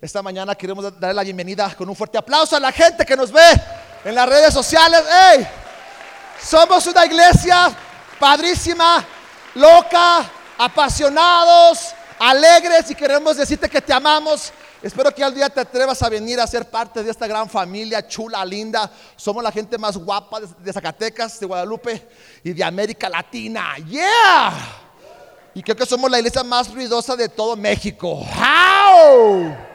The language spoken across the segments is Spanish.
esta mañana queremos darle la bienvenida con un fuerte aplauso a la gente que nos ve en las redes sociales. ¡Ey! Somos una iglesia padrísima, loca, apasionados, alegres y queremos decirte que te amamos. Espero que al día te atrevas a venir a ser parte de esta gran familia chula, linda. Somos la gente más guapa de Zacatecas, de Guadalupe y de América Latina. ¡Yeah! Y creo que somos la iglesia más ruidosa de todo México. ¡How!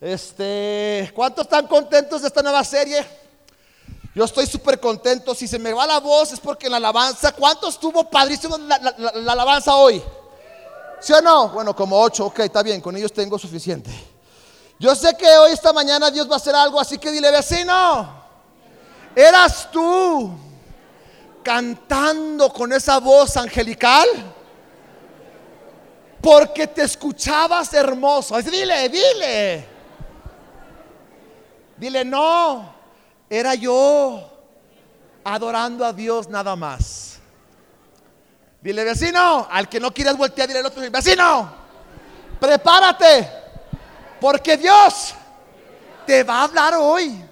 Este, ¿cuántos están contentos de esta nueva serie? Yo estoy súper contento. Si se me va la voz es porque la alabanza, ¿cuántos estuvo padrísimo la, la alabanza hoy? ¿Sí o no? Bueno, como ocho, ok, está bien, con ellos tengo suficiente. Yo sé que hoy, esta mañana, Dios va a hacer algo, así que dile, vecino, ¿eras tú cantando con esa voz angelical? Porque te escuchabas hermoso. Dile, dile. Dile, no, era yo adorando a Dios nada más. Dile, vecino, al que no quieras voltear, dile al otro, vecino, prepárate, porque Dios te va a hablar hoy.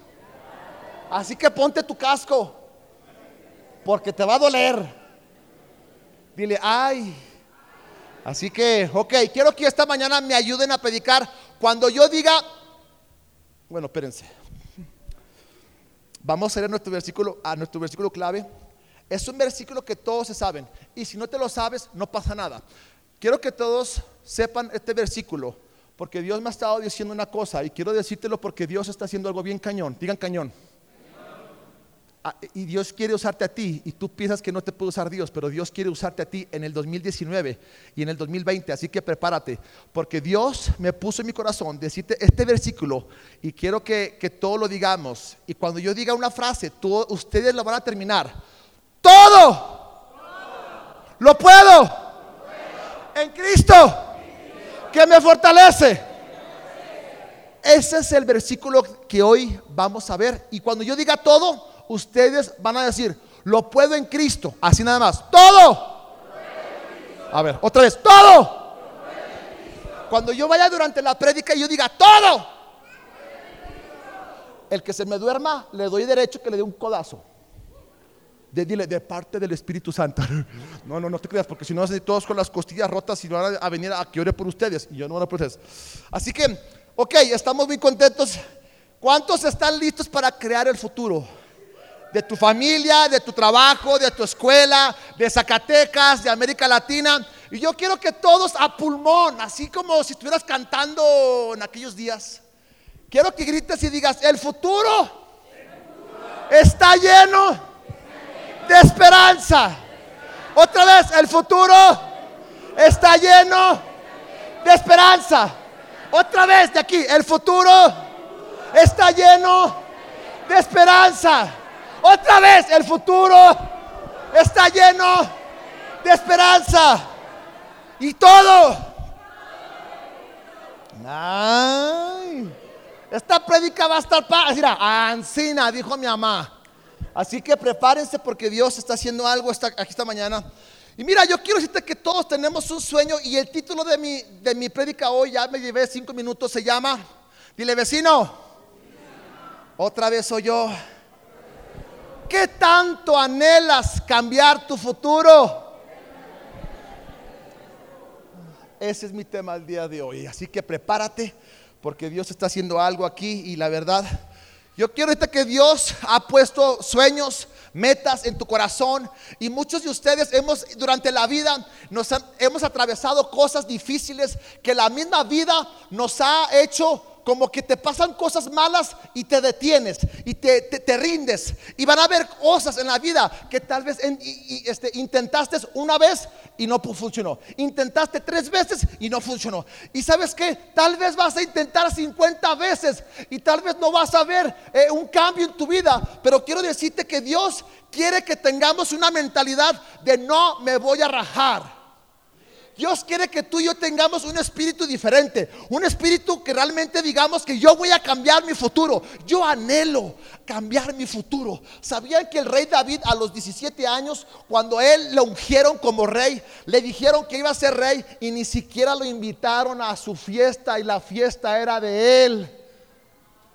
Así que ponte tu casco, porque te va a doler. Dile, ay. Así que, ok, quiero que esta mañana me ayuden a predicar. Cuando yo diga, bueno, espérense. Vamos a ir a nuestro versículo, a nuestro versículo clave. Es un versículo que todos se saben. Y si no te lo sabes, no pasa nada. Quiero que todos sepan este versículo. Porque Dios me ha estado diciendo una cosa. Y quiero decírtelo porque Dios está haciendo algo bien cañón. Digan cañón. Ah, y Dios quiere usarte a ti. Y tú piensas que no te puede usar Dios. Pero Dios quiere usarte a ti en el 2019 y en el 2020. Así que prepárate. Porque Dios me puso en mi corazón decirte este versículo. Y quiero que, que todo lo digamos. Y cuando yo diga una frase, tú, ustedes lo van a terminar todo. Lo puedo. En Cristo. Que me fortalece. Ese es el versículo que hoy vamos a ver. Y cuando yo diga todo, ustedes van a decir, lo puedo en Cristo. Así nada más. Todo. A ver, otra vez. Todo. Cuando yo vaya durante la prédica y yo diga todo. El que se me duerma, le doy derecho que le dé un codazo de, dile, de parte del Espíritu Santo. No, no, no te creas, porque si no, todos con las costillas rotas y van a venir a que ore por ustedes. Y yo no voy a por. Así que, ok, estamos muy contentos. ¿Cuántos están listos para crear el futuro? De tu familia, de tu trabajo, de tu escuela, de Zacatecas, de América Latina. Y yo quiero que todos a pulmón, así como si estuvieras cantando en aquellos días. Quiero que grites y digas, el futuro está lleno de esperanza. Otra vez, el futuro está lleno de esperanza. Otra vez de aquí, el futuro está lleno de esperanza. Otra vez, el futuro está lleno de esperanza. Y todo. esta predica va a estar para. Mira, Ancina, dijo mi mamá. Así que prepárense porque Dios está haciendo algo esta, aquí esta mañana. Y mira, yo quiero decirte que todos tenemos un sueño y el título de mi, de mi prédica hoy, ya me llevé cinco minutos, se llama, dile vecino, otra vez soy yo. ¿Qué tanto anhelas cambiar tu futuro? Ese es mi tema el día de hoy. Así que prepárate porque Dios está haciendo algo aquí y la verdad yo quiero decirte que Dios ha puesto sueños, metas en tu corazón y muchos de ustedes hemos durante la vida nos hemos atravesado cosas difíciles que la misma vida nos ha hecho como que te pasan cosas malas y te detienes y te, te, rindes. Y van a haber cosas en la vida que tal vez este, intentaste una vez y no funcionó. Intentaste tres veces y no funcionó. Y sabes que tal vez vas a intentar 50 veces y tal vez no vas a ver eh, un cambio en tu vida. Pero quiero decirte que Dios quiere que tengamos una mentalidad de no me voy a rajar. Dios quiere que tú y yo tengamos un espíritu diferente, un espíritu que realmente digamos que yo voy a cambiar mi futuro. Yo anhelo cambiar mi futuro. ¿Sabían que el rey David a los 17 años, cuando él lo ungieron como rey, le dijeron que iba a ser rey y ni siquiera lo invitaron a su fiesta y la fiesta era de él?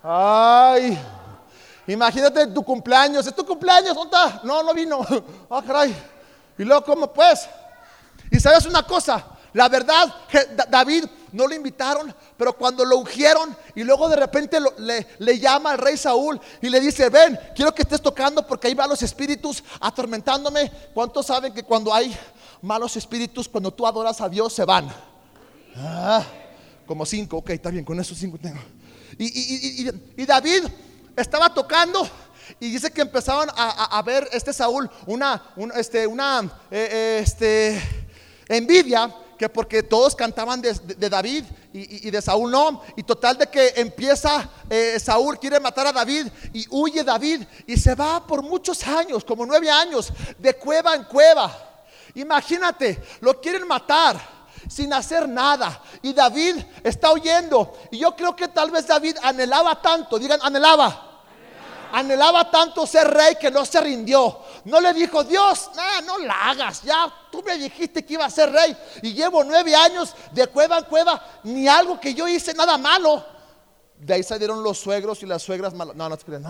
Ay. Imagínate tu cumpleaños, es tu cumpleaños, ¿dónde está? No, no vino. Ah, caray. Y luego, ¿cómo pues? Y sabes una cosa, la verdad, David no lo invitaron, pero cuando lo ungieron y luego de repente le, le, llama al rey Saúl y le dice, ven, quiero que estés tocando porque ahí van los espíritus atormentándome. ¿Cuántos saben que cuando hay malos espíritus, cuando tú adoras a Dios, se van? Ah, como cinco, ok, está bien, con esos cinco tengo. Y, y David estaba tocando y dice que empezaron a, ver este Saúl una, este, una eh, eh, este, envidia que porque todos cantaban de, David y, de Saúl no. Y total de que empieza eh, Saúl, quiere matar a David y huye David y se va por muchos años, como nueve años, de cueva en cueva. Imagínate, lo quieren matar sin hacer nada. Y David está huyendo. Y yo creo que tal vez David anhelaba tanto, digan, anhelaba. Anhelaba tanto ser rey que no se rindió. No le dijo, Dios, no la hagas. Ya tú me dijiste que iba a ser rey. Y llevo nueve años de cueva en cueva. Ni algo que yo hice, nada malo. De ahí salieron los suegros y las suegras malas. No, no te crees.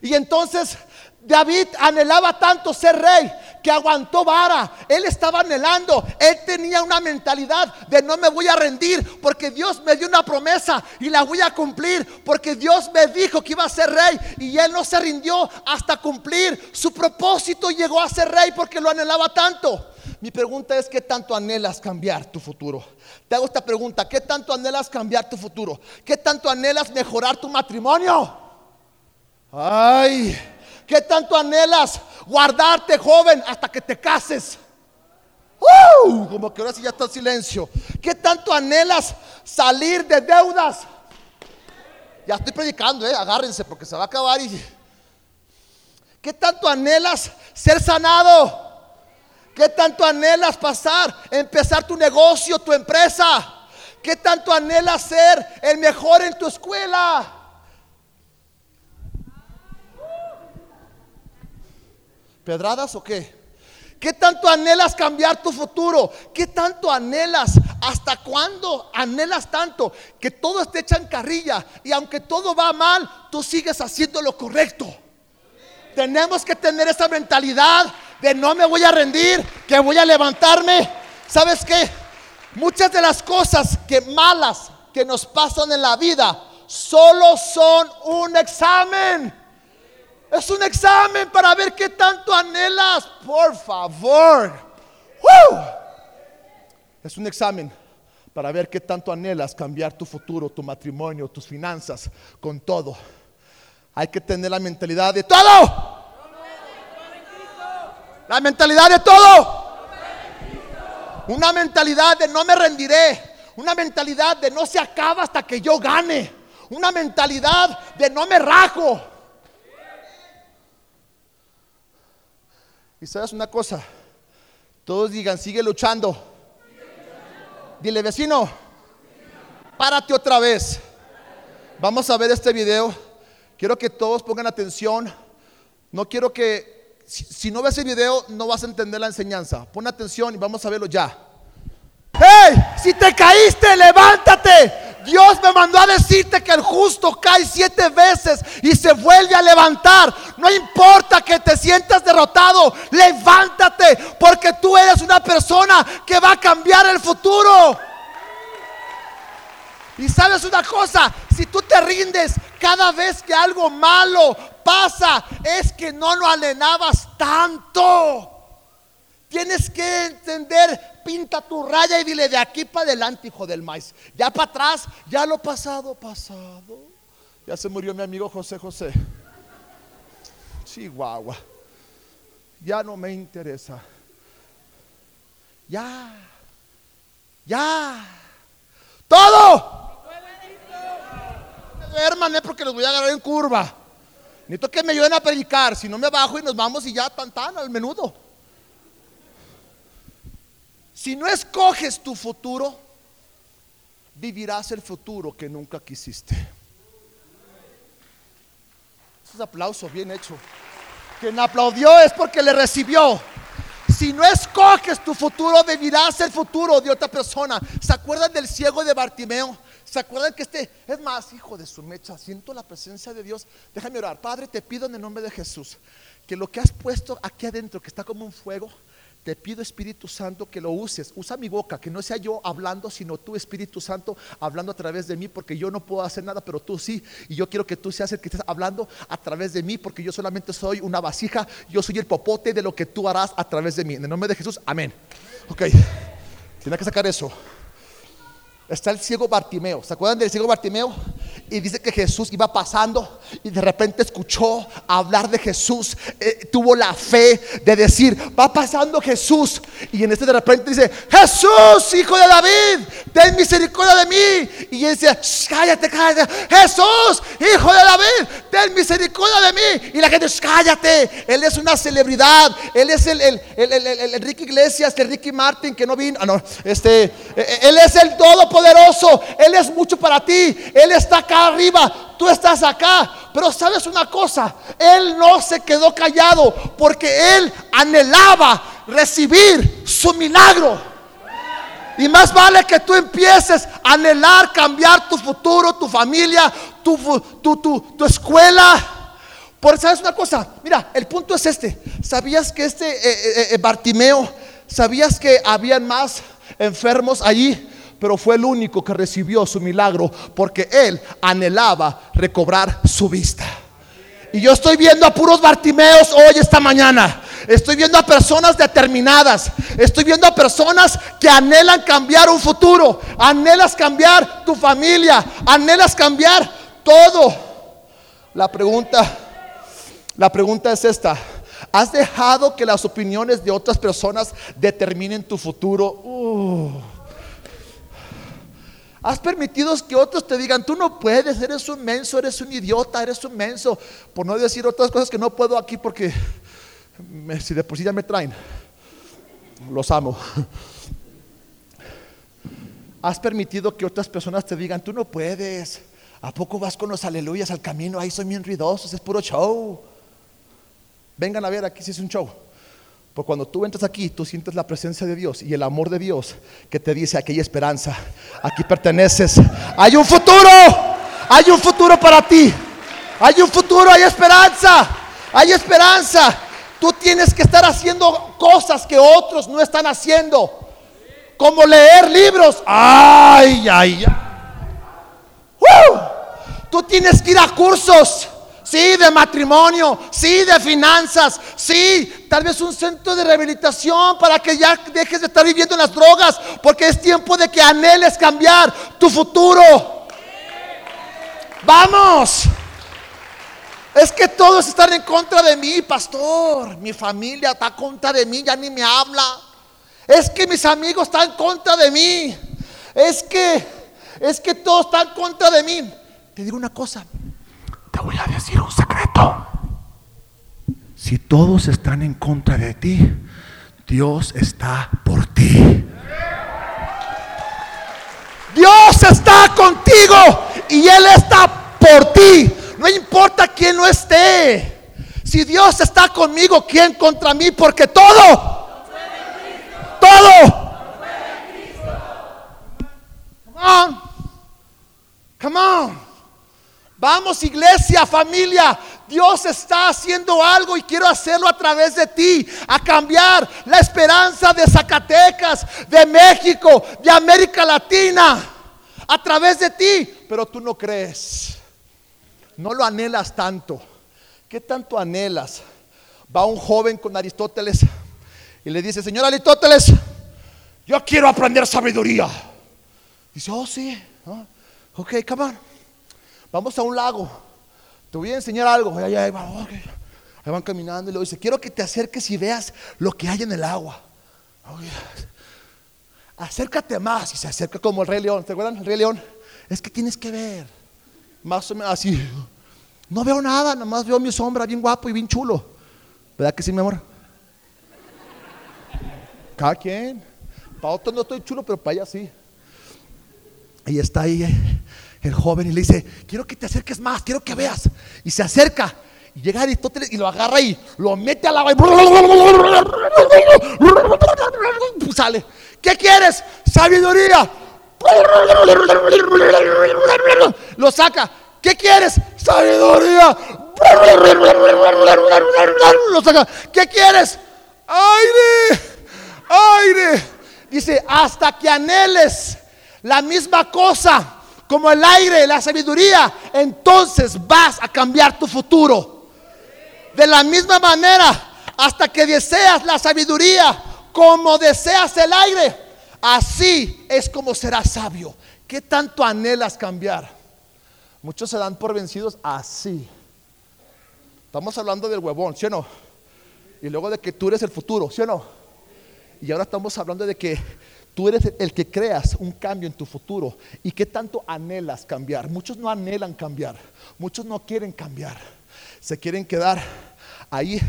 Y entonces David anhelaba tanto ser rey que aguantó vara. Él estaba anhelando. Él tenía una mentalidad de no me voy a rendir porque Dios me dio una promesa y la voy a cumplir porque Dios me dijo que iba a ser rey y él no se rindió hasta cumplir su propósito. Llegó a ser rey porque lo anhelaba tanto. Mi pregunta es, ¿qué tanto anhelas cambiar tu futuro? Te hago esta pregunta, ¿qué tanto anhelas cambiar tu futuro? ¿Qué tanto anhelas mejorar tu matrimonio? Ay. ¿Qué tanto anhelas guardarte joven hasta que te cases? ¡Uh! Como que ahora sí ya está el silencio. ¿Qué tanto anhelas salir de deudas? Ya estoy predicando, ¿eh? agárrense porque se va a acabar. ¿Qué tanto anhelas ser sanado? ¿Qué tanto anhelas pasar, empezar tu negocio, tu empresa? ¿Qué tanto anhelas ser el mejor en tu escuela? ¿Pedradas o qué? ¿Qué tanto anhelas cambiar tu futuro? ¿Qué tanto anhelas? ¿Hasta cuándo anhelas tanto que todo esté hecho en carrilla? Y aunque todo va mal, tú sigues haciendo lo correcto. Tenemos que tener esa mentalidad de no me voy a rendir, que voy a levantarme. ¿Sabes qué? Muchas de las cosas que malas que nos pasan en la vida solo son un examen. Es un examen para ver qué tanto anhelas. Por favor. Es un examen para ver qué tanto anhelas cambiar tu futuro, tu matrimonio, tus finanzas, con todo. Hay que tener la mentalidad de todo. La mentalidad de todo. Una mentalidad de no me rendiré. Una mentalidad de no se acaba hasta que yo gane. Una mentalidad de no me rajo. Y sabes una cosa, todos digan, sigue luchando. Dile, vecino, párate otra vez. Vamos a ver este video. Quiero que todos pongan atención. No quiero que, si, si no ves el video, no vas a entender la enseñanza. Pon atención y vamos a verlo ya. ¡Hey! Si te caíste, levántate. Dios me mandó a decirte que el justo cae siete veces y se vuelve a levantar. No importa que te sientas derrotado, levántate porque tú eres una persona que va a cambiar el futuro. Y sabes una cosa, si tú te rindes cada vez que algo malo pasa, es que no lo alenabas tanto. Tienes que entender, pinta tu raya y dile de aquí para adelante, hijo del maíz. Ya para atrás, ya lo pasado, pasado. Ya se murió mi amigo José José. Chihuahua. Ya no me interesa. Ya. Ya. Todo. Hermano, porque los voy a agarrar en curva. Necesito que me ayuden a predicar. Si no me bajo y nos vamos y ya tan tan al menudo. Si no escoges tu futuro, vivirás el futuro que nunca quisiste. Es un aplauso bien hecho. Quien aplaudió es porque le recibió. Si no escoges tu futuro, vivirás el futuro de otra persona. ¿Se acuerdan del ciego de Bartimeo? ¿Se acuerdan que este es más, hijo de su mecha? Siento la presencia de Dios. Déjame orar. Padre, te pido en el nombre de Jesús que lo que has puesto aquí adentro, que está como un fuego, te pido Espíritu Santo que lo uses. Usa mi boca, que no sea yo hablando, sino tú Espíritu Santo hablando a través de mí, porque yo no puedo hacer nada, pero tú sí. Y yo quiero que tú seas el que estés hablando a través de mí, porque yo solamente soy una vasija, yo soy el popote de lo que tú harás a través de mí. En el nombre de Jesús, amén. Ok, tiene que sacar eso. Está el ciego Bartimeo. ¿Se acuerdan del ciego Bartimeo? Y dice que Jesús iba pasando y de repente escuchó hablar de Jesús. Eh, tuvo la fe de decir, va pasando Jesús. Y en este de repente dice, Jesús, hijo de David, ten misericordia de mí. Y él dice, cállate, cállate. Jesús, hijo de David, ten misericordia de mí. Y la gente, cállate. Él es una celebridad. Él es el, el, el, el, Enrique Iglesias, el Ricky Martin que no vino. Ah, no, este, eh, eh, él es el todo poderoso, Él es mucho para ti, Él está acá arriba, tú estás acá. Pero sabes una cosa, Él no se quedó callado porque Él anhelaba recibir su milagro. Y más vale que tú empieces a anhelar cambiar tu futuro, tu familia, tu, tu, tu, tu escuela. Porque sabes una cosa, mira, el punto es este. ¿Sabías que este eh, eh, eh, Bartimeo, sabías que habían más enfermos allí? Pero fue el único que recibió su milagro porque él anhelaba recobrar su vista. Y yo estoy viendo a puros Bartimeos hoy, esta mañana. Estoy viendo a personas determinadas. Estoy viendo a personas que anhelan cambiar un futuro. Anhelas cambiar tu familia. Anhelas cambiar todo. La pregunta, la pregunta es esta. ¿Has dejado que las opiniones de otras personas determinen tu futuro? Uh. Has permitido que otros te digan, tú no puedes, eres un menso, eres un idiota, eres un menso. Por no decir otras cosas que no puedo aquí porque si de por sí ya me traen, los amo. Has permitido que otras personas te digan, tú no puedes. ¿A poco vas con los aleluyas al camino? Ahí son bien ruidosos, es puro show. Vengan a ver, aquí si es un show. Porque cuando tú entras aquí, tú sientes la presencia de Dios y el amor de Dios que te dice aquí hay esperanza, aquí perteneces, hay un futuro, hay un futuro para ti, hay un futuro, hay esperanza, hay esperanza. Tú tienes que estar haciendo cosas que otros no están haciendo, como leer libros. Ay, ay, ay. Tú tienes que ir a cursos sí, de matrimonio, sí, de finanzas, sí, tal vez un centro de rehabilitación para que ya dejes de estar viviendo en las drogas, porque es tiempo de que anheles cambiar tu futuro. Vamos. Es que todos están en contra de mí, pastor. Mi familia está en contra de mí, ya ni me habla. Es que mis amigos están en contra de mí. Es que, es que todos están en contra de mí. Te digo una cosa, voy a decir un secreto. Si todos están en contra de ti, Dios está por ti. Dios está contigo y Él está por ti. No importa quién no esté. Si Dios está conmigo, ¿quién contra mí? Porque todo, todo. Come on. Come on. Vamos iglesia, familia, Dios está haciendo algo y quiero hacerlo a través de ti, a cambiar la esperanza de Zacatecas, de México, de América Latina, a través de ti. Pero tú no crees, no lo anhelas tanto. ¿Qué tanto anhelas? Va un joven con Aristóteles y le dice, señor Aristóteles, yo quiero aprender sabiduría. Dice, oh sí, ok, come on. Vamos a un lago. Te voy a enseñar algo. Ahí, van caminando y le dice, quiero que te acerques y veas lo que hay en el agua. Acércate más. Y se acerca como el rey león. ¿Te acuerdan? El rey león. Es que tienes que ver. Más o menos así. No veo nada, nomás veo mi sombra bien guapo y bien chulo. ¿Verdad que sí, mi amor? Cada quien. Para otros no estoy chulo, pero para ella sí. Y está ahí eh, el joven y le dice, quiero que te acerques más, quiero que veas. Y se acerca. Y llega Aristóteles y lo agarra y lo mete al agua y sale. ¿Qué quieres? Sabiduría. Lo saca. ¿Qué quieres? Sabiduría. Lo saca. ¿Qué quieres? Aire. Aire. Dice, hasta que anheles la misma cosa como el aire, la sabiduría, entonces vas a cambiar tu futuro. De la misma manera, hasta que deseas la sabiduría como deseas el aire, así es como serás sabio. ¿Qué tanto anhelas cambiar? Muchos se dan por vencidos así. Estamos hablando del huevón, ¿sí o no? Y luego de que tú eres el futuro, ¿sí o no? Y ahora estamos hablando de que tú eres el que creas un cambio en tu futuro. ¿Y qué tanto anhelas cambiar? Muchos no anhelan cambiar. Muchos no quieren cambiar. Se quieren quedar ahí.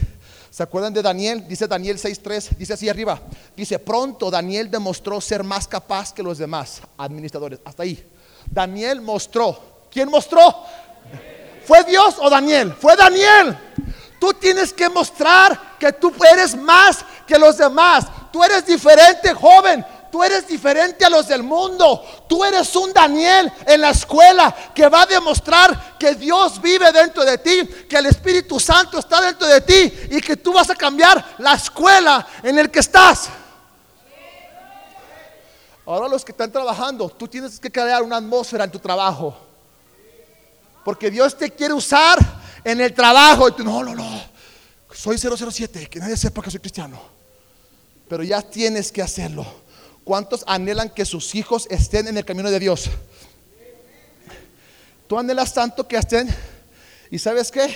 ¿Se acuerdan de Daniel? Dice Daniel 6.3, dice así arriba. Dice, pronto Daniel demostró ser más capaz que los demás administradores. Hasta ahí. Daniel mostró. ¿Quién mostró? ¿Fue Dios o Daniel? Fue Daniel. Tú tienes que mostrar que tú eres más que los demás. Tú eres diferente, joven. Tú eres diferente a los del mundo. Tú eres un Daniel en la escuela que va a demostrar que Dios vive dentro de ti, que el Espíritu Santo está dentro de ti y que tú vas a cambiar la escuela en el que estás. Ahora los que están trabajando, tú tienes que crear una atmósfera en tu trabajo. Porque Dios te quiere usar en el trabajo. No, no, no. Soy 007, que nadie sepa que soy cristiano. Pero ya tienes que hacerlo. ¿Cuántos anhelan que sus hijos estén en el camino de Dios? Tú anhelas tanto que estén. ¿Y sabes qué?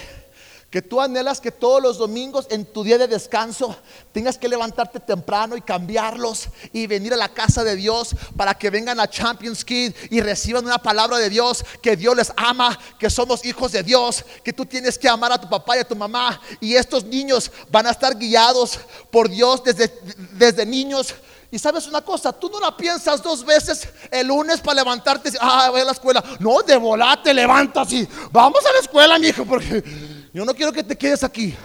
Que tú anhelas que todos los domingos en tu día de descanso tengas que levantarte temprano y cambiarlos y venir a la casa de Dios para que vengan a Champions Kid y reciban una palabra de Dios, que Dios les ama, que somos hijos de Dios, que tú tienes que amar a tu papá y a tu mamá y estos niños van a estar guiados por Dios desde, desde niños. Y sabes una cosa, tú no la piensas dos veces el lunes para levantarte y decir, ah, voy a la escuela. No, de volada te levantas y vamos a la escuela, mi hijo, porque yo no quiero que te quedes aquí.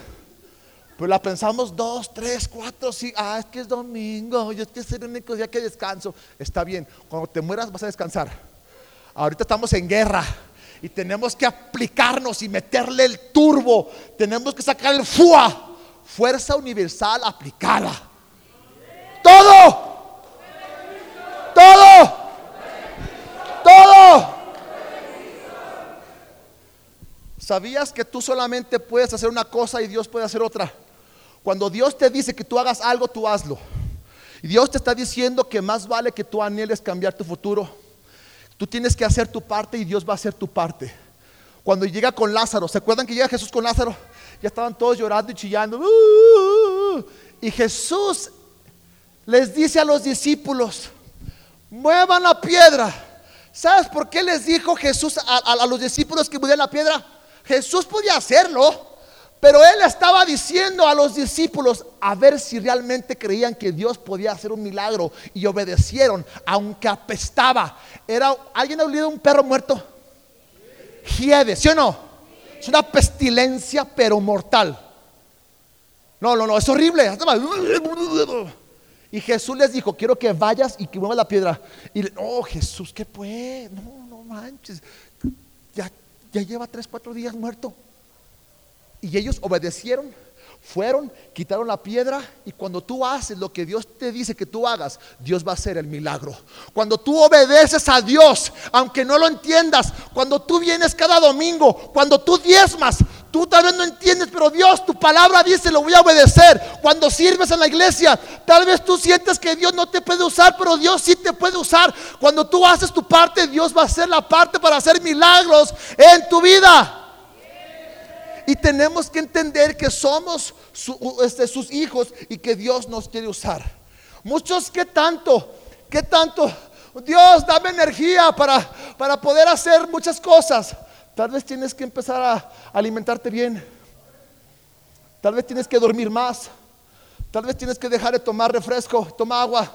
Pero la pensamos dos, tres, cuatro, sí. Ah, es que es domingo, yo es el único día que descanso. Está bien, cuando te mueras vas a descansar. Ahorita estamos en guerra y tenemos que aplicarnos y meterle el turbo. Tenemos que sacar el FUA, fuerza universal aplicada. Todo. Todo. Todo. ¿Sabías que tú solamente puedes hacer una cosa y Dios puede hacer otra? Cuando Dios te dice que tú hagas algo, tú hazlo. Y Dios te está diciendo que más vale que tú anheles cambiar tu futuro. Tú tienes que hacer tu parte y Dios va a hacer tu parte. Cuando llega con Lázaro, ¿se acuerdan que llega Jesús con Lázaro? Ya estaban todos llorando y chillando. Y Jesús les dice a los discípulos, muevan la piedra. ¿Sabes por qué les dijo Jesús a, los discípulos que movieran la piedra? Jesús podía hacerlo, pero él estaba diciendo a los discípulos a ver si realmente creían que Dios podía hacer un milagro y obedecieron, aunque apestaba. Era, ¿Alguien ha olido un perro muerto? Hiede, ¿sí o no? Es una pestilencia, pero mortal. No, no, no, es horrible. Y Jesús les dijo, quiero que vayas y que muevas la piedra. Y, oh Jesús, ¿qué puede? No, no manches. Ya, ya lleva tres, cuatro días muerto. Y ellos obedecieron fueron, quitaron la piedra y cuando tú haces lo que Dios te dice que tú hagas, Dios va a hacer el milagro. Cuando tú obedeces a Dios, aunque no lo entiendas, cuando tú vienes cada domingo, cuando tú diezmas, tú tal vez no entiendes, pero Dios, tu palabra dice, lo voy a obedecer. Cuando sirves en la iglesia, tal vez tú sientes que Dios no te puede usar, pero Dios sí te puede usar. Cuando tú haces tu parte, Dios va a hacer la parte para hacer milagros en tu vida. Y tenemos que entender que somos este, sus hijos y que Dios nos quiere usar. Muchos, ¿qué tanto? ¿Qué tanto? Dios, dame energía para, para poder hacer muchas cosas. Tal vez tienes que empezar a alimentarte bien. Tal vez tienes que dormir más. Tal vez tienes que dejar de tomar refresco, toma agua.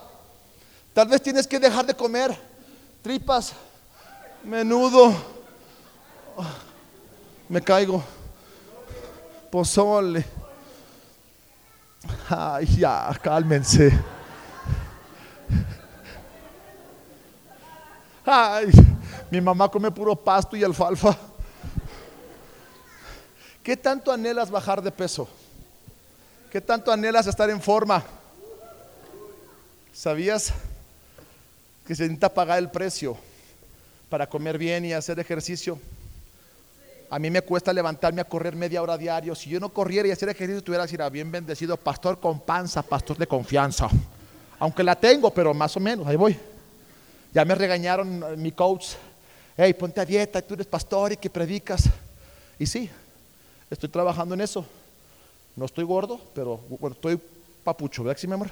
Tal vez tienes que dejar de comer tripas, menudo. Me caigo. Pozole. Ay, ya, cálmense. Ay, mi mamá come puro pasto y alfalfa. ¿Qué tanto anhelas bajar de peso? ¿Qué tanto anhelas estar en forma? ¿Sabías que se necesita pagar el precio para comer bien y hacer ejercicio? A mí me cuesta levantarme a correr media hora diario. Si yo no corriera y hacer ejercicio, tuviera que bien bendecido, pastor con panza, pastor de confianza. Aunque la tengo, pero más o menos, ahí voy. Ya me regañaron eh, mi coach. Hey, ponte a dieta, tú eres pastor y que predicas. Y sí, estoy trabajando en eso. No estoy gordo, pero bueno, estoy papucho, ¿verdad que sí, mi amor?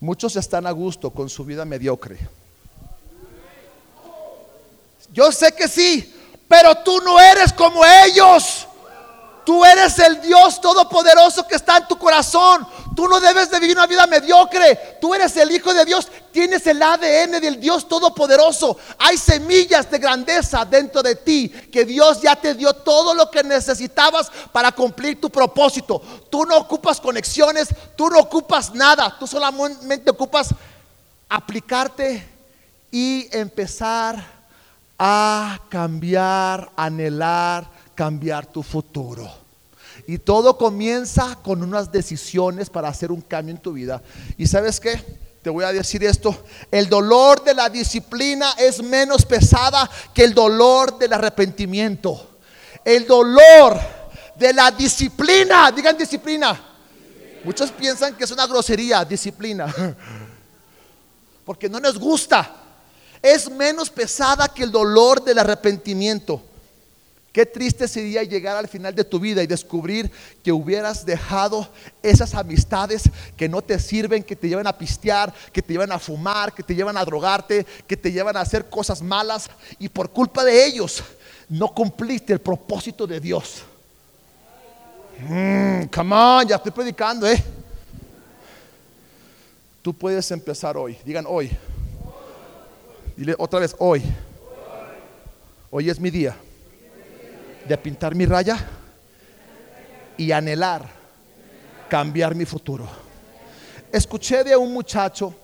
Muchos están a gusto con su vida mediocre. Yo sé que sí, pero tú no eres como ellos. Tú eres el Dios todopoderoso que está en tu corazón. Tú no debes de vivir una vida mediocre. Tú eres el Hijo de Dios. Tienes el ADN del Dios todopoderoso. Hay semillas de grandeza dentro de ti que Dios ya te dio todo lo que necesitabas para cumplir tu propósito. Tú no ocupas conexiones. Tú no ocupas nada. Tú solamente ocupas aplicarte y empezar a cambiar, anhelar cambiar tu futuro. Y todo comienza con unas decisiones para hacer un cambio en tu vida. ¿Y sabes qué? Te voy a decir esto, el dolor de la disciplina es menos pesada que el dolor del arrepentimiento. El dolor de la disciplina, digan disciplina. Muchos piensan que es una grosería, disciplina. Porque no nos gusta. Es menos pesada que el dolor del arrepentimiento. Qué triste sería llegar al final de tu vida y descubrir que hubieras dejado esas amistades que no te sirven, que te llevan a pistear, que te llevan a fumar, que te llevan a drogarte, que te llevan a hacer cosas malas y por culpa de ellos no cumpliste el propósito de Dios. Mm, come on, ya estoy predicando, ¿eh? Tú puedes empezar hoy. Digan hoy. Dile otra vez hoy. Hoy es mi día de pintar mi raya y anhelar cambiar mi futuro. Escuché de un muchacho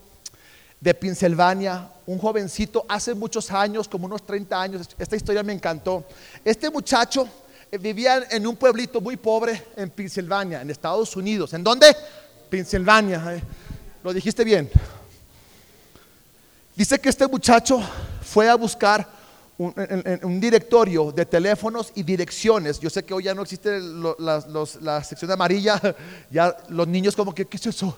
de Pensilvania, un jovencito, hace muchos años, como unos 30 años, esta historia me encantó. Este muchacho eh, vivía en un pueblito muy pobre en Pensilvania, en Estados Unidos. ¿En dónde? Pensilvania. Eh. Lo dijiste bien. Dice que este muchacho fue a buscar un, directorio de teléfonos y direcciones. Yo sé que hoy ya no existe la sección amarilla, ya los niños como que, ¿qué es eso?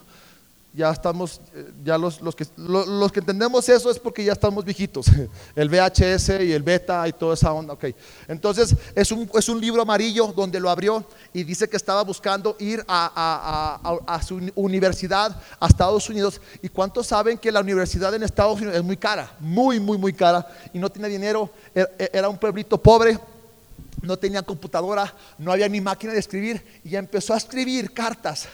Ya estamos, eh, ya los, los, que, los, que entendemos eso es porque ya estamos viejitos, el VHS y el beta y toda esa onda, ok. Entonces es un, es un libro amarillo donde lo abrió y dice que estaba buscando ir a, a, a, su universidad a Estados Unidos. ¿Y cuántos saben que la universidad en Estados Unidos es muy cara? Muy, muy, muy cara. Y no tiene dinero, e, e, era un pueblito pobre. No tenía computadora, no había ni máquina de escribir. Y empezó a escribir cartas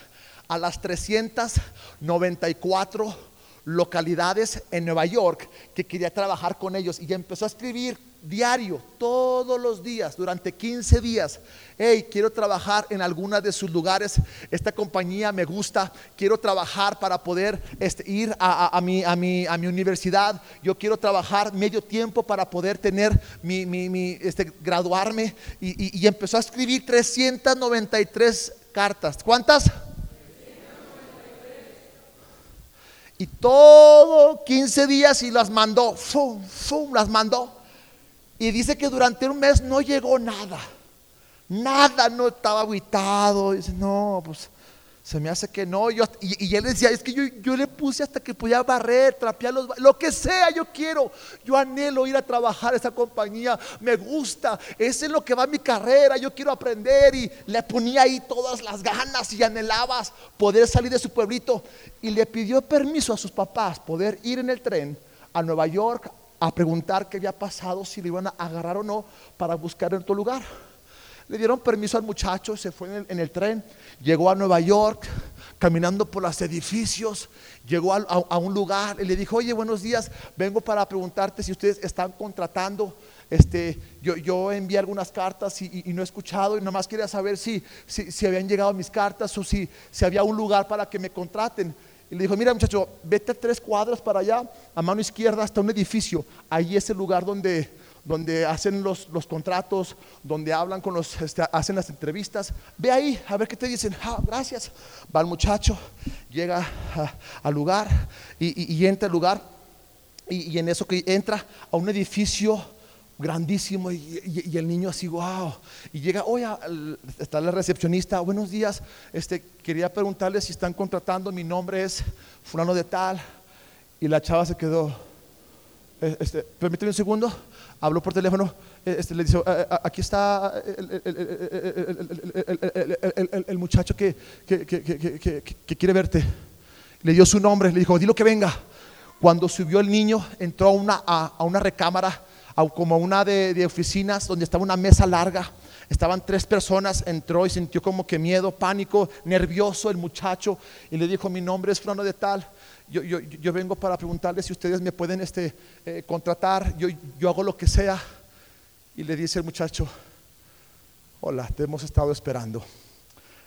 a las 394 localidades en Nueva York que quería trabajar con ellos y empezó a escribir diario, todos los días, durante 15 días. Hey, quiero trabajar en alguna de sus lugares. Esta compañía me gusta. Quiero trabajar para poder este, ir a, mi, a, mi, a, mi, universidad. Yo quiero trabajar medio tiempo para poder tener mi, mi, este, graduarme. Y, y empezó a escribir 393 cartas. ¿Cuántas? Y todo 15 días y las mandó, fum, fum, las mandó. Y dice que durante un mes no llegó nada. Nada, no estaba aguitado. Dice, no, pues se me hace que no. Yo, y, él decía, es que yo, yo, le puse hasta que podía barrer, trapear los... Lo que sea, yo quiero. Yo anhelo ir a trabajar a esa compañía. Me gusta. Ese es lo que va mi carrera. Yo quiero aprender. Y le ponía ahí todas las ganas y anhelabas poder salir de su pueblito. Y le pidió permiso a sus papás poder ir en el tren a Nueva York a preguntar qué había pasado, si le iban a agarrar o no para buscar en otro lugar. Le dieron permiso al muchacho, se fue en el, en el tren, llegó a Nueva York, caminando por los edificios, llegó a, a- un lugar y le dijo, oye, buenos días, vengo para preguntarte si ustedes están contratando. Este, yo, yo envié algunas cartas y no he escuchado y nomás quería saber si, si, si habían llegado mis cartas o si, si había un lugar para que me contraten. Y le dijo, mira muchacho, vete tres cuadras para allá, a mano izquierda hasta un edificio. Ahí es el lugar donde, donde hacen los, los contratos, donde hablan con los, este, hacen las entrevistas. Ve ahí, a ver qué te dicen. Ah, gracias. Va el muchacho, llega a- al lugar y, y- entra al lugar. Y, y en eso que entra a un edificio grandísimo y, el niño así, wow. Y llega, oye, está la recepcionista, buenos días, este, quería preguntarle si están contratando, mi nombre es fulano de tal. Y la chava se quedó, eh, este, permíteme un segundo, habló por teléfono, eh, este, le dice, "Eh, eh, aquí está el, el- el- muchacho que- que- que- que quiere verte. Le dio su nombre, le dijo, dilo que venga. Cuando subió el niño, entró a una, a, a una recámara, a como una de, de oficinas, donde estaba una mesa larga. Estaban tres personas, entró y sintió como que miedo, pánico, nervioso el muchacho. Y le dijo, mi nombre es fulano de tal. Yo, yo, yo vengo para preguntarles si ustedes me pueden este, eh, contratar. Yo, yo hago lo que sea. Y le dice el muchacho, hola, te hemos estado esperando.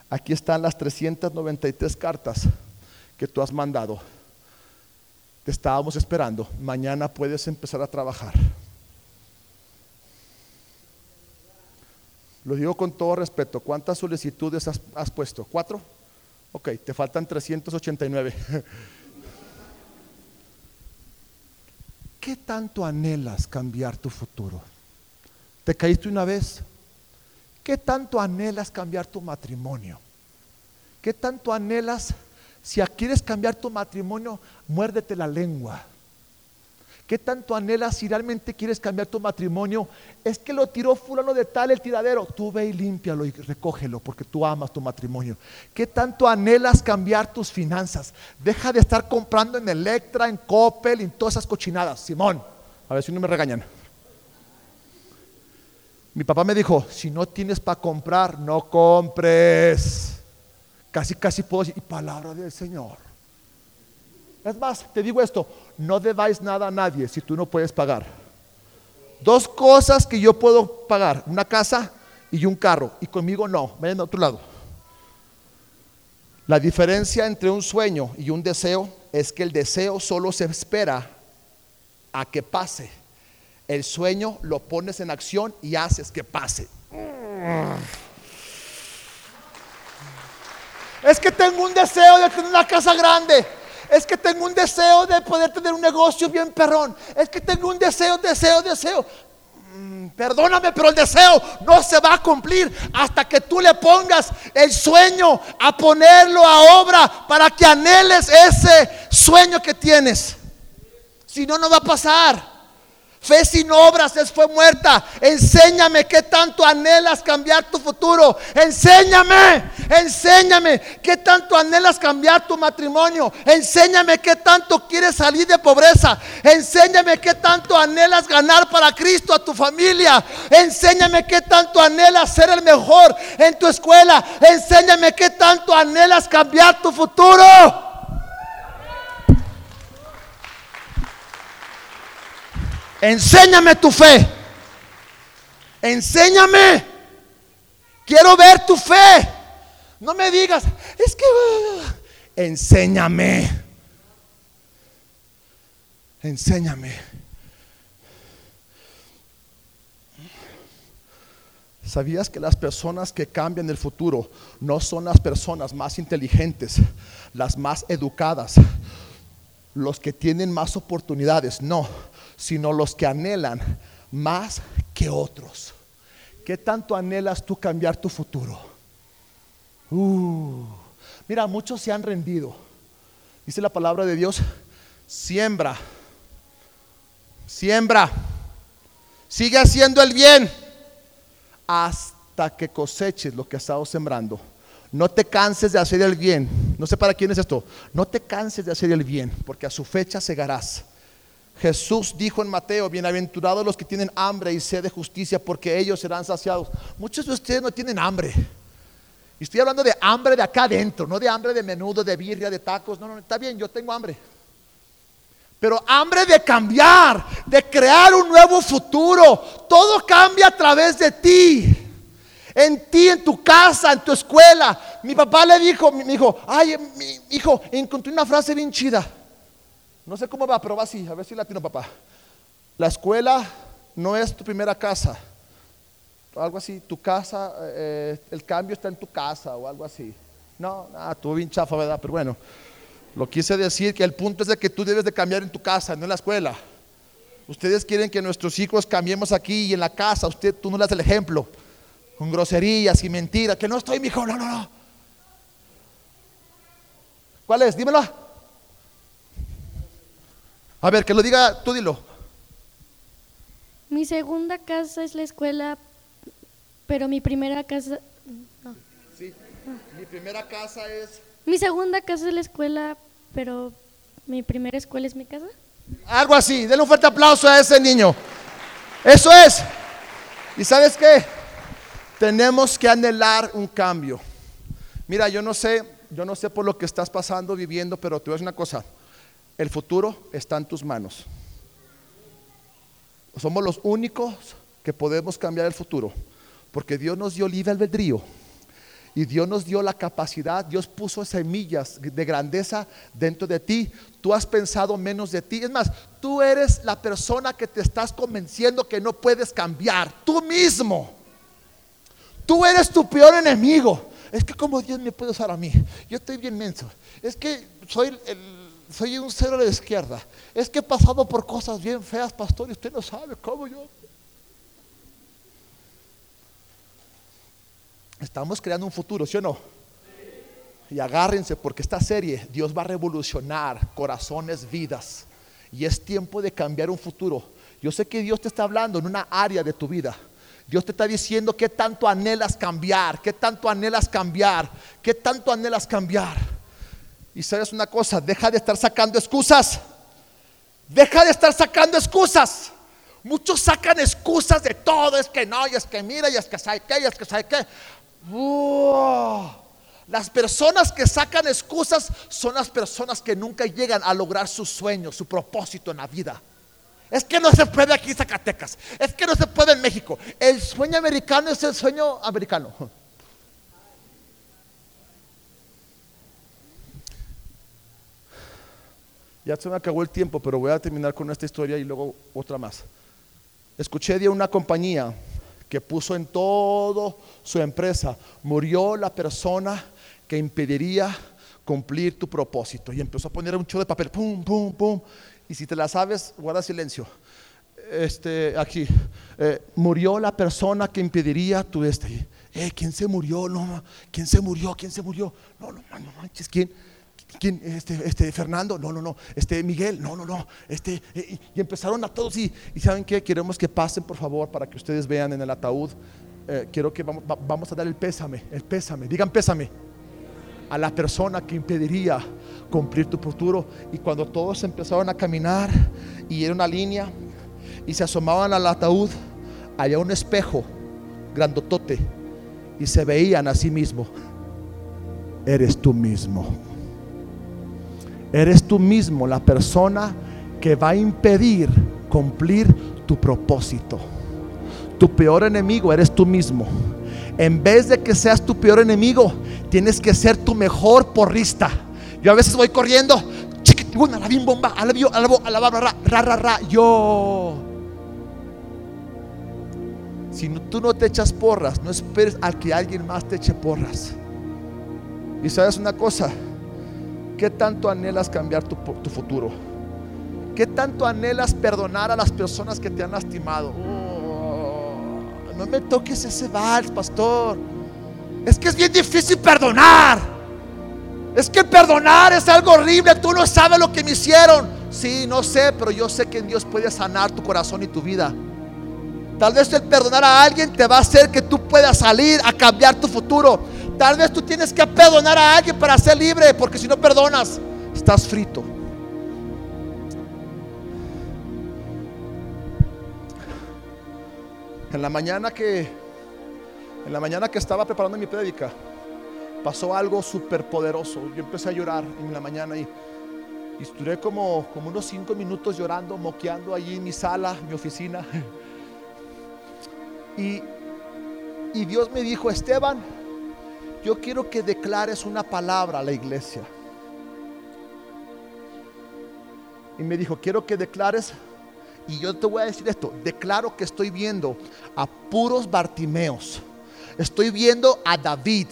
Aquí están las 393 cartas que tú has mandado. Te estábamos esperando. Mañana puedes empezar a trabajar. Lo digo con todo respeto. ¿Cuántas solicitudes has, puesto? ¿Cuatro? Ok, te faltan 389. ¿Qué tanto anhelas cambiar tu futuro? ¿Te caíste una vez? ¿Qué tanto anhelas cambiar tu matrimonio? ¿Qué tanto anhelas? Si quieres cambiar tu matrimonio, muérdete la lengua. ¿Qué tanto anhelas si realmente quieres cambiar tu matrimonio? Es que lo tiró fulano de tal el tiradero. Tú ve y límpialo y recógelo porque tú amas tu matrimonio. ¿Qué tanto anhelas cambiar tus finanzas? Deja de estar comprando en Electra, en Coppel, en todas esas cochinadas. Simón, a ver si no me regañan. Mi papá me dijo, si no tienes para comprar, no compres. Casi, casi puedo decir, y palabra del Señor. Es más, te digo esto, no debáis nada a nadie si tú no puedes pagar. Dos cosas que yo puedo pagar, una casa y un carro, y conmigo no, vayan a otro lado. La diferencia entre un sueño y un deseo es que el deseo solo se espera a que pase. El sueño lo pones en acción y haces que pase. Es que tengo un deseo de tener una casa grande. Es que tengo un deseo de poder tener un negocio bien perrón. Es que tengo un deseo, deseo, deseo. Mm, Perdóname, pero el deseo no se va a cumplir hasta que tú le pongas el sueño a ponerlo a obra para que anheles ese sueño que tienes. Si no, no va a pasar. Fe sin obras es fue muerta. Enséñame qué tanto anhelas cambiar tu futuro. Enséñame, enséñame qué tanto anhelas cambiar tu matrimonio. Enséñame qué tanto quieres salir de pobreza. Enséñame qué tanto anhelas ganar para Cristo a tu familia. Enséñame qué tanto anhelas ser el mejor en tu escuela. Enséñame qué tanto anhelas cambiar tu futuro. Enséñame tu fe. Enséñame. Quiero ver tu fe. No me digas, es que... Enséñame. Enséñame. ¿Sabías que las personas que cambian el futuro no son las personas más inteligentes, las más educadas, los que tienen más oportunidades? No, sino los que anhelan más que otros. ¿Qué tanto anhelas tú cambiar tu futuro? Uh, mira, muchos se han rendido. Dice la palabra de Dios, siembra, siembra, sigue haciendo el bien hasta que coseches lo que has estado sembrando. No te canses de hacer el bien. No sé para quién es esto. No te canses de hacer el bien, porque a su fecha segarás. Jesús dijo en Mateo, bienaventurados los que tienen hambre y sed de justicia, porque ellos serán saciados. Muchos de ustedes no tienen hambre. Y estoy hablando de hambre de acá adentro, no de hambre de menudo, de birria, de tacos. No, no, está bien, yo tengo hambre. Pero hambre de cambiar, de crear un nuevo futuro. Todo cambia a través de ti. En ti, en tu casa, en tu escuela. Mi papá le dijo, mi hijo, ay, mi hijo, encontré una frase bien chida. No sé cómo va, pero va así, a ver si latino papá. La escuela no es tu primera casa. Algo así, tu casa, eh, el cambio está en tu casa o algo así. No, nada, tú bien chafa, ¿verdad? Pero bueno, lo quise decir que el punto es de que tú debes de cambiar en tu casa, no en la escuela. Ustedes quieren que nuestros hijos cambiemos aquí y en la casa, usted, tú no le das el ejemplo, con groserías y mentiras, que no estoy, mi hijo, no, no, no. ¿Cuál es? Dímelo. A ver, que lo diga, tú dilo. Mi segunda casa es la escuela, pero mi primera casa... No. Sí, mi primera casa es... Mi segunda casa es la escuela, pero mi primera escuela es mi casa. Algo así, denle un fuerte aplauso a ese niño. Eso es. ¿Y sabes qué? Tenemos que anhelar un cambio. Mira, yo no sé, yo no sé por lo que estás pasando, viviendo, pero a decir una cosa. El futuro está en tus manos. Somos los únicos que podemos cambiar el futuro, porque Dios nos dio libre albedrío y Dios nos dio la capacidad, Dios puso semillas de grandeza dentro de ti. Tú has pensado menos de ti. Es más, tú eres la persona que te estás convenciendo que no puedes cambiar. Tú mismo. Tú eres tu peor enemigo. Es que como Dios me puede usar a mí. Yo estoy bien menso. Es que soy el soy un cero de la izquierda. Es que he pasado por cosas bien feas, pastor, usted no sabe cómo yo. Estamos creando un futuro, ¿sí o no? Y agárrense porque esta serie Dios va a revolucionar corazones, vidas. Y es tiempo de cambiar un futuro. Yo sé que Dios te está hablando en una área de tu vida. Dios te está diciendo que tanto anhelas cambiar, que tanto anhelas cambiar, que tanto anhelas cambiar. Y sabes una cosa, deja de estar sacando excusas. Deja de estar sacando excusas. Muchos sacan excusas de todo. Es que no, y es que mira, y es que sabe qué, y es que sabe qué. Las personas que sacan excusas son las personas que nunca llegan a lograr su sueño, su propósito en la vida. Es que no se puede aquí en Zacatecas. Es que no se puede en México. El sueño americano es el sueño americano. Ya se me acabó el tiempo, pero voy a terminar con esta historia y luego otra más. Escuché de una compañía que puso en todo su empresa, murió la persona que impediría cumplir tu propósito. Y empezó a poner un chulo de papel, pum, pum, pum. Y si te la sabes, guarda silencio. Este, aquí, eh, murió la persona que impediría tu este. Eh, ¿Quién se murió? No, ¿quién se murió? ¿Quién se murió? No, no, no manches, ¿quién? ¿Quién? Este, este, Fernando, no, no, no, este, Miguel, no, no, no, este, eh, y, empezaron a todos y, ¿saben qué? Queremos que pasen, por favor, para que ustedes vean en el ataúd, eh, quiero que vamos, vamos a dar el pésame, el pésame, digan pésame, a la persona que impediría cumplir tu futuro, y cuando todos empezaron a caminar, y era una línea, y se asomaban al ataúd, había un espejo grandotote, y se veían a sí mismo, eres tú mismo. Eres tú mismo la persona que va a impedir cumplir tu propósito. Tu peor enemigo eres tú mismo. En vez de que seas tu peor enemigo, tienes que ser tu mejor porrista. Yo a veces voy corriendo, la bomba, ra, ra, ra, yo. Si tú no te echas porras, no esperes a que alguien más te eche porras. Y sabes una cosa, ¿Qué tanto anhelas cambiar tu, futuro? ¿Qué tanto anhelas perdonar a las personas que te han lastimado? Oh, no me toques ese vals, pastor. Es que es bien difícil perdonar. Es que perdonar es algo horrible. Tú no sabes lo que me hicieron. Sí, no sé, pero yo sé que Dios puede sanar tu corazón y tu vida. Tal vez el perdonar a alguien te va a hacer que tú puedas salir a cambiar tu futuro. Tal vez tú tienes que perdonar a alguien para ser libre, porque si no perdonas, estás frito. En la mañana que en la mañana que estaba preparando mi prédica, pasó algo súper poderoso. Yo empecé a llorar en la mañana y, y como, como unos cinco minutos llorando, moqueando allí en mi sala, mi oficina. Y, y Dios me dijo, Esteban, yo quiero que declares una palabra a la iglesia. Y me dijo, quiero que declares, y yo te voy a decir esto, declaro que estoy viendo a puros Bartimeos, estoy viendo a David,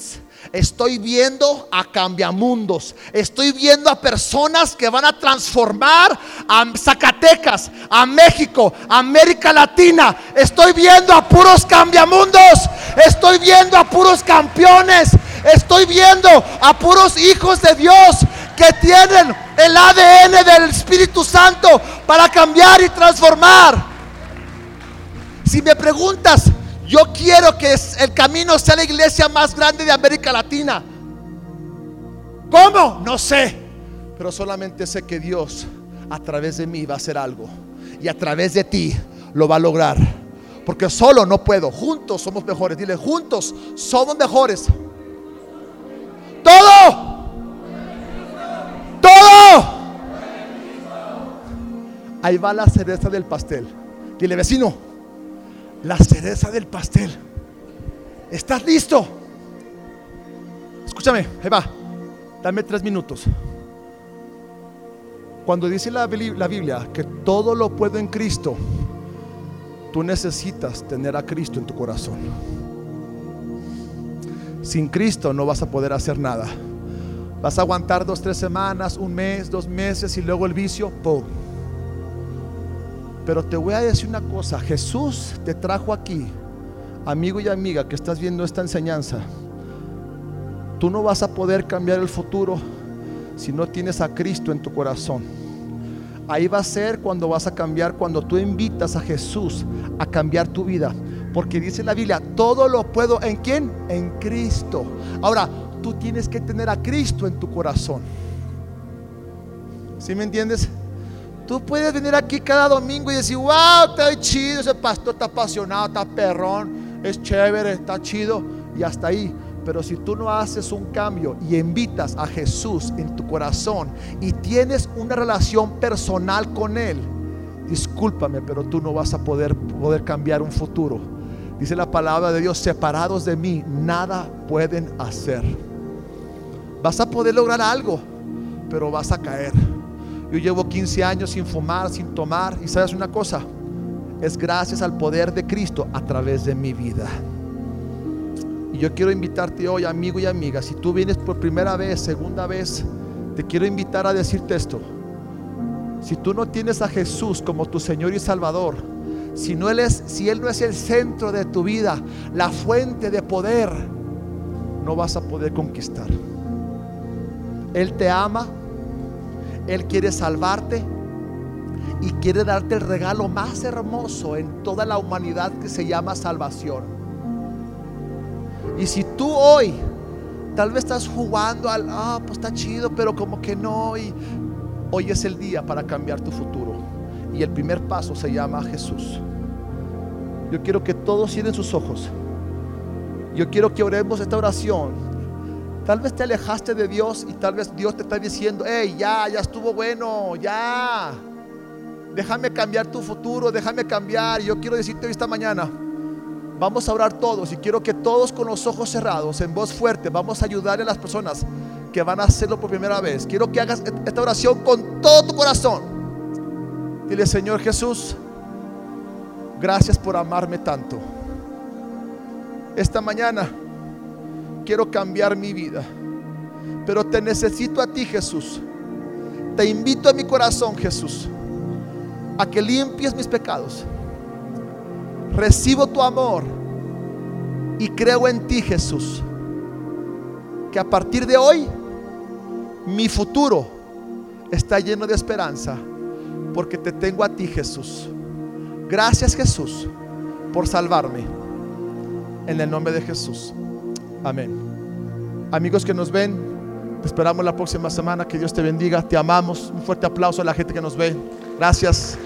estoy viendo a cambiamundos, estoy viendo a personas que van a transformar a Zacatecas, a México, a América Latina, estoy viendo a puros cambiamundos, estoy viendo a puros campeones, estoy viendo a puros hijos de Dios que tienen el ADN del Espíritu Santo para cambiar y transformar. Si me preguntas, yo quiero que el camino sea la iglesia más grande de América Latina. ¿Cómo? No sé. Pero solamente sé que Dios a través de mí va a hacer algo. Y a través de ti lo va a lograr. Porque solo no puedo. Juntos somos mejores. Dile, juntos somos mejores. Ahí va la cereza del pastel. Dile, vecino, la cereza del pastel. ¿Estás listo? Escúchame, ahí va. Dame tres minutos. Cuando dice la, Biblia que todo lo puedo en Cristo, tú necesitas tener a Cristo en tu corazón. Sin Cristo no vas a poder hacer nada. Vas a aguantar dos, tres semanas, un mes, dos meses y luego el vicio, ¡pum! Pero te voy a decir una cosa, Jesús te trajo aquí, amigo y amiga que estás viendo esta enseñanza. Tú no vas a poder cambiar el futuro si no tienes a Cristo en tu corazón. Ahí va a ser cuando vas a cambiar, cuando tú invitas a Jesús a cambiar tu vida. Porque dice la Biblia, todo lo puedo en quién? En Cristo. Ahora, tú tienes que tener a Cristo en tu corazón. ¿Sí me entiendes? Tú puedes venir aquí cada domingo y decir, wow, está chido, ese pastor está apasionado, está perrón, es chévere, está chido, y hasta ahí. Pero si tú no haces un cambio y invitas a Jesús en tu corazón y tienes una relación personal con Él, discúlpame, pero tú no vas a poder, poder cambiar un futuro. Dice la palabra de Dios, separados de mí, nada pueden hacer. Vas a poder lograr algo, pero vas a caer. Yo llevo 15 años sin fumar, sin tomar, y sabes una cosa, es gracias al poder de Cristo a través de mi vida. Y yo quiero invitarte hoy, amigo y amiga, si tú vienes por primera vez, segunda vez, te quiero invitar a decirte esto. Si tú no tienes a Jesús como tu Señor y Salvador, si, no él es, si Él no es el centro de tu vida, la fuente de poder, no vas a poder conquistar. Él te ama, Él quiere salvarte y quiere darte el regalo más hermoso en toda la humanidad que se llama salvación. Y si tú hoy tal vez estás jugando al, ah, pues está chido, pero como que no, y hoy es el día para cambiar tu futuro. Y el primer paso se llama Jesús. Yo quiero que todos cierren sus ojos. Yo quiero que oremos esta oración. Tal vez te alejaste de Dios y tal vez Dios te está diciendo, hey, ya, ya estuvo bueno, ya. Déjame cambiar tu futuro, déjame cambiar. Yo quiero decirte esta mañana, vamos a orar todos y quiero que todos con los ojos cerrados, en voz fuerte, vamos a ayudar a las personas que van a hacerlo por primera vez. Quiero que hagas esta oración con todo tu corazón. Dile, Señor Jesús, gracias por amarme tanto. Esta mañana quiero cambiar mi vida, pero te necesito a ti, Jesús. Te invito a mi corazón, Jesús, a que limpies mis pecados. Recibo tu amor y creo en ti, Jesús. Que a partir de hoy mi futuro está lleno de esperanza porque te tengo a ti, Jesús. Gracias, Jesús, por salvarme. En el nombre de Jesús. Amén. Amigos que nos ven, te esperamos la próxima semana. Que Dios te bendiga. Te amamos. Un fuerte aplauso a la gente que nos ve. Gracias.